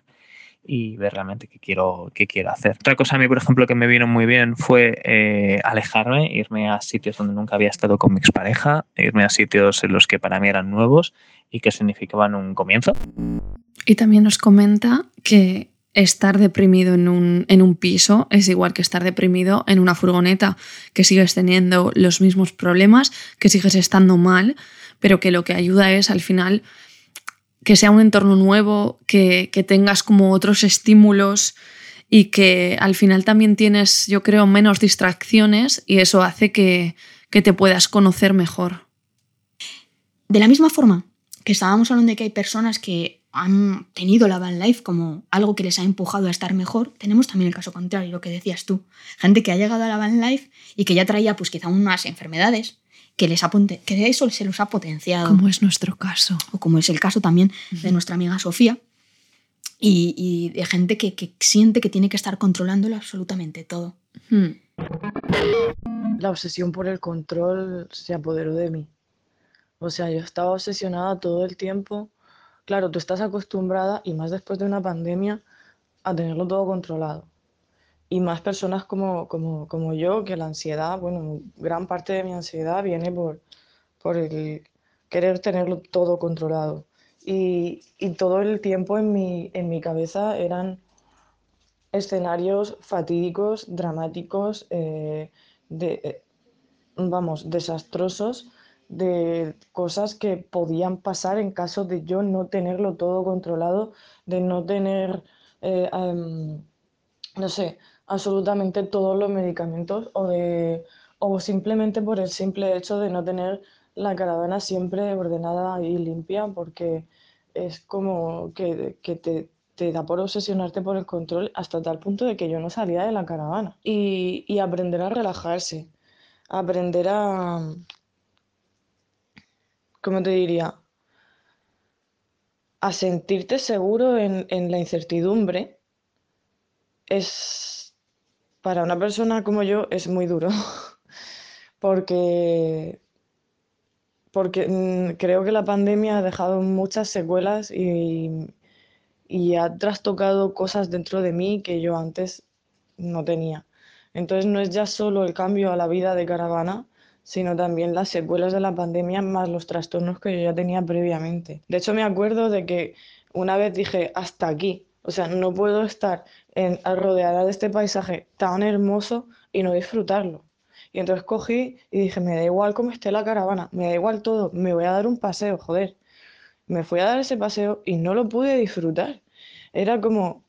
y ver realmente qué quiero, qué quiero hacer. Otra cosa a mí, por ejemplo, que me vino muy bien fue eh, alejarme, irme a sitios donde nunca había estado con mi expareja, irme a sitios en los que para mí eran nuevos y que significaban un comienzo. Y también nos comenta que estar deprimido en un, en un piso es igual que estar deprimido en una furgoneta, que sigues teniendo los mismos problemas, que sigues estando mal, pero que lo que ayuda es al final que sea un entorno nuevo, que, tengas como otros estímulos y que al final también tienes, yo creo, menos distracciones y eso hace que, te puedas conocer mejor. De la misma forma que estábamos hablando de que hay personas que han tenido la van life como algo que les ha empujado a estar mejor, tenemos también el caso contrario, lo que decías tú. Gente que ha llegado a la van life y que ya traía pues quizá unas enfermedades que, les que eso se los ha potenciado. Como es nuestro caso. O como es el caso también de nuestra amiga Sofía. Y, de gente que, siente que tiene que estar controlándolo absolutamente todo. Hmm. La obsesión por el control se apoderó de mí. O sea, yo estaba obsesionada todo el tiempo. Claro, tú estás acostumbrada, y más después de una pandemia, a tenerlo todo controlado y más personas como, como, como, yo, que la ansiedad, bueno, gran parte de mi ansiedad viene por, por el querer tenerlo todo controlado. Y, y todo el tiempo en mi, en mi cabeza eran escenarios fatídicos, dramáticos, eh, de, eh, vamos, desastrosos, de cosas que podían pasar en caso de yo no tenerlo todo controlado, de no tener, eh, no sé, absolutamente todos los medicamentos o, de, o simplemente por el simple hecho de no tener la caravana siempre ordenada y limpia porque es como que, que te, te, da por obsesionarte por el control hasta tal punto de que yo no salía de la caravana. Y, y aprender a relajarse, aprender a, ¿cómo te diría? A sentirte seguro en, en la incertidumbre es para una persona como yo es muy duro, porque, porque mm, creo que la pandemia ha dejado muchas secuelas y, y ha trastocado cosas dentro de mí que yo antes no tenía. Entonces no es ya solo el cambio a la vida de caravana, sino también las secuelas de la pandemia más los trastornos que yo ya tenía previamente. De hecho, me acuerdo de que una vez dije, hasta aquí, o sea, no puedo estar en, rodeada de este paisaje tan hermoso y no disfrutarlo. Y entonces cogí y dije, me da igual cómo esté la caravana, me da igual todo, me voy a dar un paseo, joder. Me fui a dar ese paseo y no lo pude disfrutar. Era como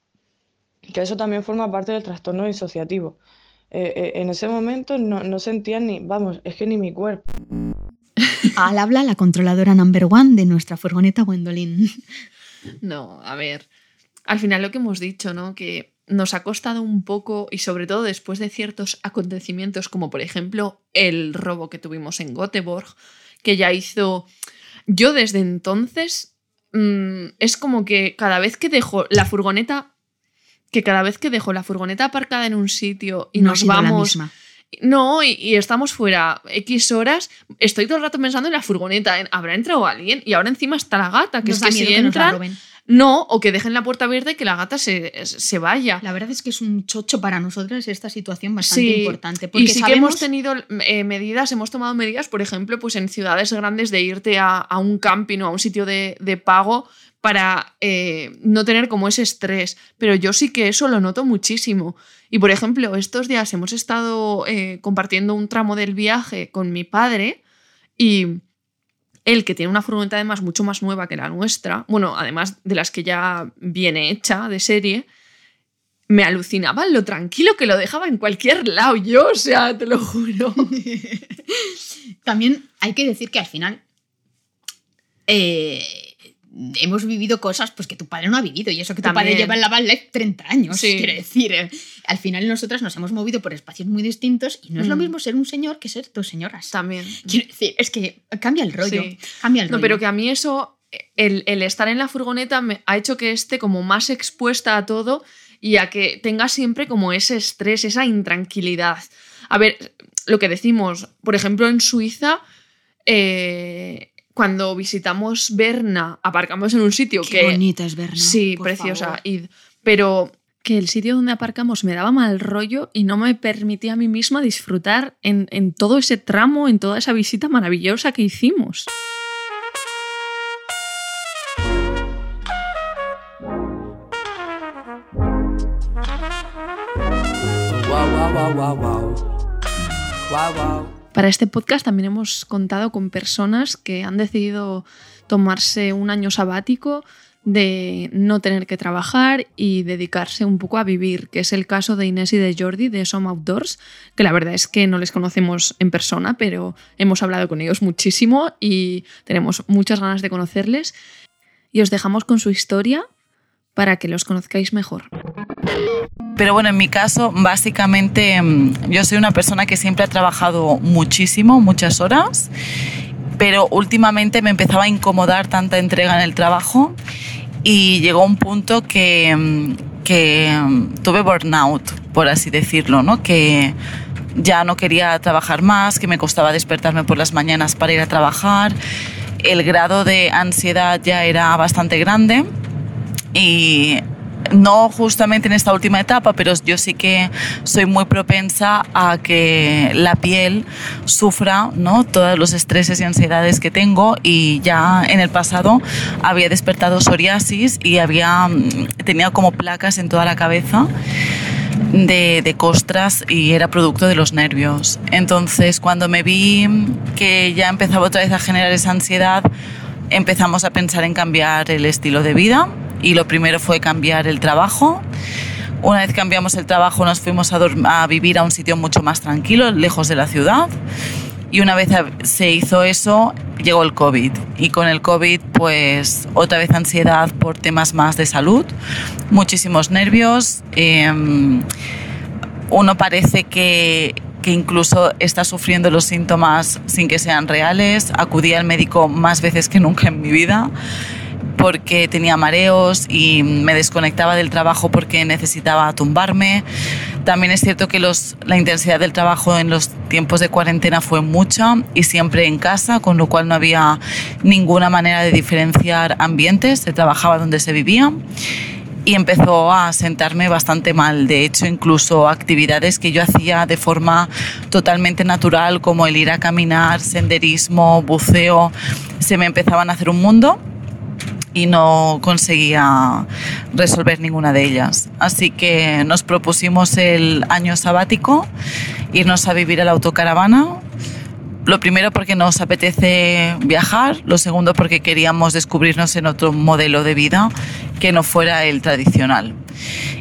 que eso también forma parte del trastorno disociativo. Eh, eh, en ese momento no, no sentía ni, vamos, es que ni mi cuerpo. Al habla la controladora number one de nuestra furgoneta Gwendolyn. No, a ver, al final lo que hemos dicho, ¿no? Que nos ha costado un poco, y sobre todo después de ciertos acontecimientos, como por ejemplo el robo que tuvimos en Göteborg, que ya hizo. Yo desde entonces. Mm, es como que cada vez que dejo la furgoneta. Que cada vez que dejo la furgoneta aparcada en un sitio y No nos vamos. misma. No, y, y estamos fuera X horas. Estoy todo el rato pensando en la furgoneta. en, ¿Habrá entrado alguien? Y ahora encima está la gata, que Nos es que si que entran. No, o que dejen la puerta abierta y que la gata se, se vaya. La verdad es que es un chocho para nosotras esta situación bastante Sí, importante. Porque y sí que sabemos- hemos tenido eh, medidas, hemos tomado medidas, por ejemplo, pues en ciudades grandes de irte a, a un camping o a un sitio de, de pago para eh, no tener como ese estrés. Pero yo sí que eso lo noto muchísimo. Y por ejemplo, estos días hemos estado eh, compartiendo un tramo del viaje con mi padre y él, que tiene una furgoneta además mucho más nueva que la nuestra, bueno, además de las que ya viene hecha de serie, me alucinaba lo tranquilo que lo dejaba en cualquier lado. Yo, o sea, te lo juro. También hay que decir que al final eh, hemos vivido cosas pues, que tu padre no ha vivido. Y eso que tu padre lleva en la van life 30 años. Sí. Quiere decir, eh, al final nosotras nos hemos movido por espacios muy distintos y no es lo Mm. mismo ser un señor que ser dos señoras. También. Quiero decir, es que cambia el rollo. Sí. Cambia el No, rollo. pero que a mí eso, el, el estar en la furgoneta me ha hecho que esté como más expuesta a todo y a que tenga siempre como ese estrés, esa intranquilidad. A ver, lo que decimos, por ejemplo, en Suiza, eh, cuando visitamos Berna, aparcamos en un sitio Qué que... bonita es Berna. Sí, preciosa. favor. Pero que el sitio donde aparcamos me daba mal rollo y no me permitía a mí misma disfrutar en, en todo ese tramo, en toda esa visita maravillosa que hicimos. Para este podcast también hemos contado con personas que han decidido tomarse un año sabático de no tener que trabajar y dedicarse un poco a vivir, que es el caso de Inés y de Jordi de Som Outdoors, que la verdad es que no les conocemos en persona, pero hemos hablado con ellos muchísimo y tenemos muchas ganas de conocerles. Y os dejamos con su historia para que los conozcáis mejor. Pero bueno, en mi caso, básicamente, mm, yo soy una persona que siempre ha trabajado muchísimo, muchas horas, pero últimamente me empezaba a incomodar tanta entrega en el trabajo y llegó un punto que, mm, que mm, tuve burnout, por así decirlo, ¿no? Que ya no quería trabajar más, que me costaba despertarme por las mañanas para ir a trabajar, el grado de ansiedad ya era bastante grande y no justamente en esta última etapa, pero yo sí que soy muy propensa a que la piel sufra ¿no? todos los estreses y ansiedades que tengo y ya en el pasado había despertado psoriasis y había mm, tenía como placas en toda la cabeza de, de costras y era producto de los nervios. Entonces, cuando me vi que ya empezaba otra vez a generar esa ansiedad, empezamos a pensar en cambiar el estilo de vida y lo primero fue cambiar el trabajo. Una vez cambiamos el trabajo nos fuimos a, a vivir a un sitio mucho más tranquilo, lejos de la ciudad. Y una vez se hizo eso, llegó el COVID. Y con el COVID, pues otra vez ansiedad por temas más de salud, muchísimos nervios. em, uno parece que, que incluso está sufriendo los síntomas sin que sean reales. Acudí al médico más veces que nunca en mi vida porque tenía mareos y me desconectaba del trabajo porque necesitaba tumbarme. También es cierto que los, la intensidad del trabajo en los tiempos de cuarentena fue mucha y siempre en casa, con lo cual no había ninguna manera de diferenciar ambientes, se trabajaba donde se vivía. y empezó a sentarme bastante mal. De hecho, incluso actividades que yo hacía de forma totalmente natural, como el ir a caminar, senderismo, buceo, se me empezaban a hacer un mundo y no conseguía resolver ninguna de ellas. Así que nos propusimos el año sabático, irnos a vivir a la autocaravana. Lo primero porque nos apetece viajar, lo segundo porque queríamos descubrirnos en otro modelo de vida que no fuera el tradicional.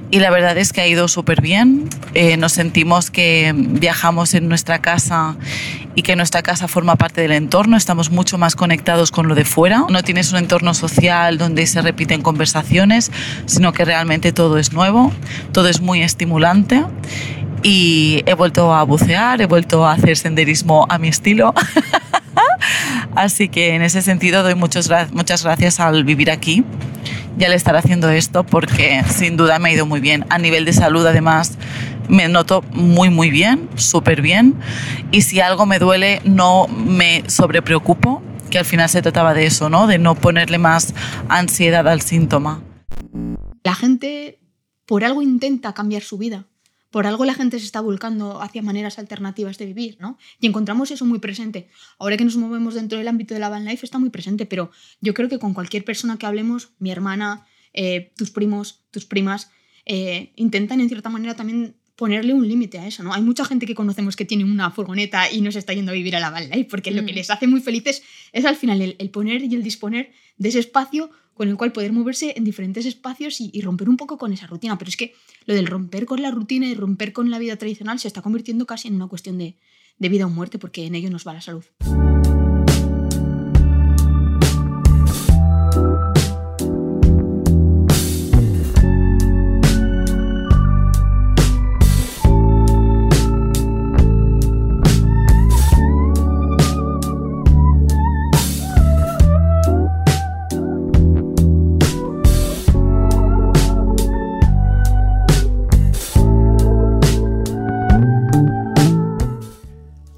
Y la verdad es que ha ido súper bien. Eh, nos sentimos que viajamos en nuestra casa y que nuestra casa forma parte del entorno. Estamos mucho más conectados con lo de fuera. No tienes un entorno social donde se repiten conversaciones, sino que realmente todo es nuevo, todo es muy estimulante. Y he vuelto a bucear, he vuelto a hacer senderismo a mi estilo. Así que en ese sentido doy muchas gracias al vivir aquí y al estar haciendo esto porque sin duda me ha ido muy bien. A nivel de salud además me noto muy muy bien, súper bien y si algo me duele no me sobrepreocupo, que al final se trataba de eso, ¿no? De no ponerle más ansiedad al síntoma. La gente por algo intenta cambiar su vida por algo la gente se está volcando hacia maneras alternativas de vivir, ¿no? Y encontramos eso muy presente. Ahora que nos movemos dentro del ámbito de la van life está muy presente, pero yo creo que con cualquier persona que hablemos, mi hermana, eh, tus primos, tus primas, eh, intentan en cierta manera también ponerle un límite a eso, ¿no? Hay mucha gente que conocemos que tiene una furgoneta y no se está yendo a vivir a la van life, porque lo que mm. les hace muy felices es al final el poner y el disponer de ese espacio con el cual poder moverse en diferentes espacios y, romper un poco con esa rutina. Pero es que lo del romper con la rutina y romper con la vida tradicional se está convirtiendo casi en una cuestión de, de vida o muerte, porque en ello nos va la salud.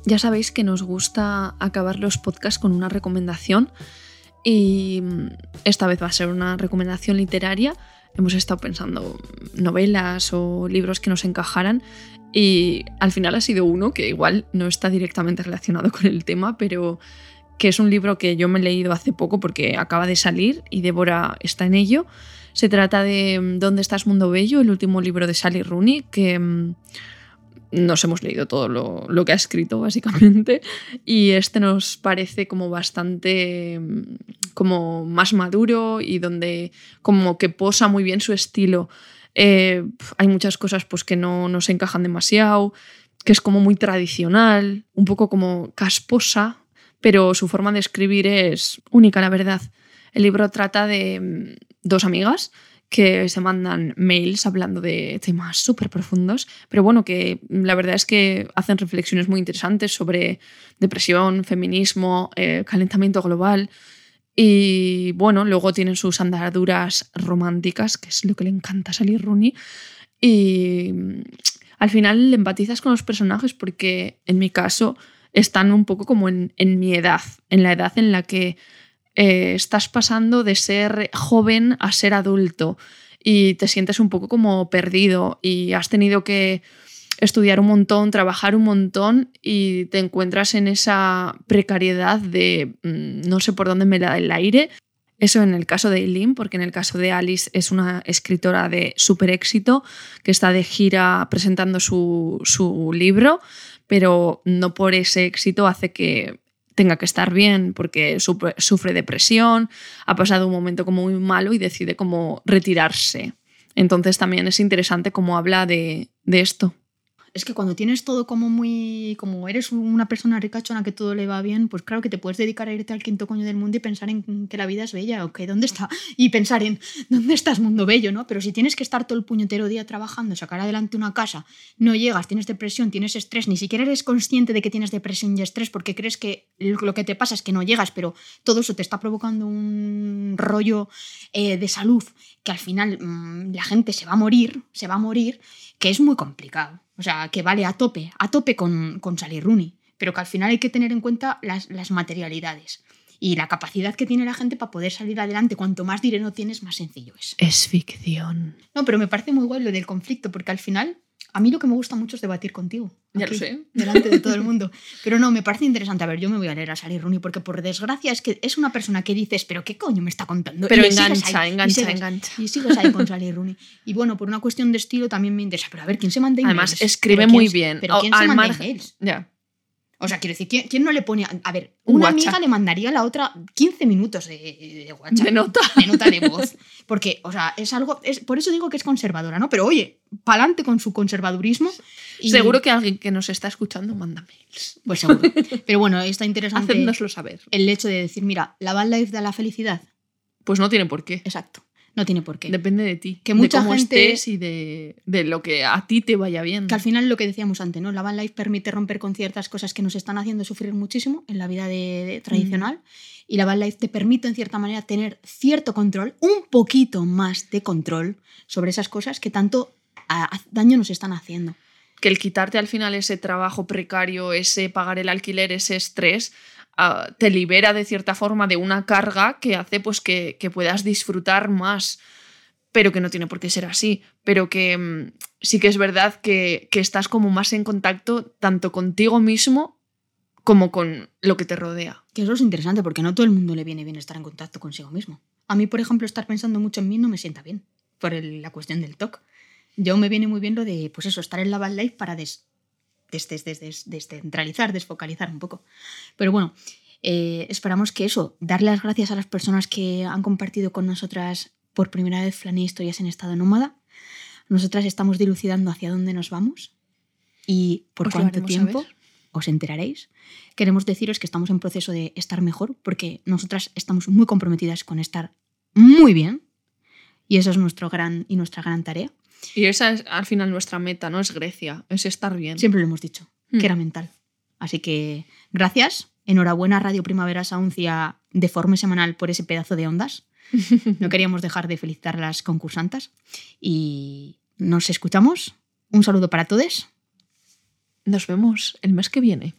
Ya sabéis que nos gusta acabar los podcasts con una recomendación y esta vez va a ser una recomendación literaria. Hemos estado pensando novelas o libros que nos encajaran y al final ha sido uno que igual no está directamente relacionado con el tema, pero que es un libro que yo me he leído hace poco porque acaba de salir y Débora está en ello. Se trata de ¿Dónde estás, Mundo Bello? El último libro de Sally Rooney, que mm, nos hemos leído todo lo, que ha escrito, básicamente, y este nos parece como bastante mm, como más maduro y donde como que posa muy bien su estilo. Eh, hay muchas cosas pues, que no nos encajan demasiado, que es como muy tradicional, un poco como casposa, pero su forma de escribir es única, la verdad. El libro trata de mm, dos amigas que se mandan mails hablando de temas súper profundos, pero bueno, que la verdad es que hacen reflexiones muy interesantes sobre depresión, feminismo, eh, calentamiento global. Y bueno, luego tienen sus andaduras románticas, que es lo que le encanta salir Rooney. Y al final empatizas con los personajes porque en mi caso están un poco como en mi edad, en la edad en la que eh, estás pasando de ser joven a ser adulto y te sientes un poco como perdido y has tenido que estudiar un montón, trabajar un montón y te encuentras en esa precariedad de mm, no sé por dónde me da el aire. Eso en el caso de Eileen, porque en el caso de Alice es una escritora de súper éxito que está de gira presentando su, su libro, pero no por ese éxito hace que tenga que estar bien porque sufre depresión, ha pasado un momento como muy malo y decide como retirarse. Entonces también es interesante cómo habla de, de esto es que cuando tienes todo como muy. como eres una persona ricachona que todo le va bien, pues claro que te puedes dedicar a irte al quinto coño del mundo y pensar en que la vida es bella, o que dónde está. Y pensar en dónde estás, mundo bello, ¿no? Pero si tienes que estar todo el puñetero día trabajando, sacar adelante una casa, no llegas, tienes depresión, tienes estrés, ni siquiera eres consciente de que tienes depresión y estrés porque crees que lo que te pasa es que no llegas, pero todo eso te está provocando un rollo eh, de salud que al final mm, la gente se va a morir, se va a morir, que es muy complicado. O sea, que vale a tope, a tope con, con Sally Rooney, pero que al final hay que tener en cuenta las, materialidades. Y la capacidad que tiene la gente para poder salir adelante, cuanto más dinero tienes, más sencillo es. Es ficción. No, pero me parece muy guay lo del conflicto, porque al final, a mí lo que me gusta mucho es debatir contigo. Ya lo sé. Delante de todo el mundo. Pero no, me parece interesante. A ver, yo me voy a leer a Sally Rooney, porque por desgracia es que es una persona que dices, pero ¿qué coño me está contando? Pero Y engancha, ahí, y engancha, sigues- engancha. Y sigues ahí con Sally Rooney. Y bueno, por una cuestión de estilo también me interesa. Pero a ver, ¿quién se manda emails? Además, escribe ¿Pero muy bien. Pero O- ¿quién se al manda margen- emails? Ya. O sea, quiero decir, ¿quién, quién no le pone... A, a ver, Un una WhatsApp. amiga le mandaría a la otra 15 minutos de, de WhatsApp. De nota. De nota de voz. Porque, o sea, es algo... Es, por eso digo que es conservadora, ¿no? Pero oye, pa'lante con su conservadurismo. y- Seguro que alguien que nos está escuchando manda mails. Pues seguro. Pero bueno, está interesante Hacednoslo saber. el hecho de decir, mira, la van life da la felicidad. Pues no tiene por qué. Exacto. No tiene por qué. Depende de ti. Que mucha de cómo gente- estés y de, de lo que a ti te vaya bien. Que al final lo que decíamos antes, ¿no? La van life permite romper con ciertas cosas que nos están haciendo sufrir muchísimo en la vida de, de- tradicional. Y la van life te permite, en cierta manera, tener cierto control, un poquito más de control sobre esas cosas que tanto a- a- daño nos están haciendo. que el quitarte al final ese trabajo precario, ese pagar el alquiler, ese estrés, ah, te libera de cierta forma de una carga que hace pues que, puedas disfrutar más, pero que no tiene por qué ser así, pero que mm, sí que es verdad que, estás como más en contacto tanto contigo mismo como con lo que te rodea. Que eso es interesante porque no todo el mundo le viene bien estar en contacto consigo mismo. A mí, por ejemplo, estar pensando mucho en mí no me sienta bien por la cuestión del TOC. Yo me viene muy bien lo de, pues eso, estar en la van life para des- des- des- des- des- descentralizar, desfocalizar un poco. Pero bueno, eh, esperamos que eso, dar las gracias a las personas que han compartido con nosotras por primera vez Flan y historias en estado nómada. Nosotras estamos dilucidando hacia dónde nos vamos y por Os cuánto tiempo os enteraréis. Queremos deciros que estamos en proceso de estar mejor porque nosotras estamos muy comprometidas con estar muy bien y eso es nuestro gran y nuestra gran tarea. Y esa es al final nuestra meta, ¿no? Es Grecia, es estar bien. Siempre lo hemos dicho, Mm. que era mental. Así que gracias, enhorabuena Radio Primavera Sound y a Deforme Semanal por ese pedazo de ondas. No queríamos dejar de felicitar a las concursantes y nos escuchamos. Un saludo para todos. Nos vemos el mes que viene.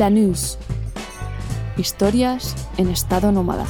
Flanús. Historias en estado nómada.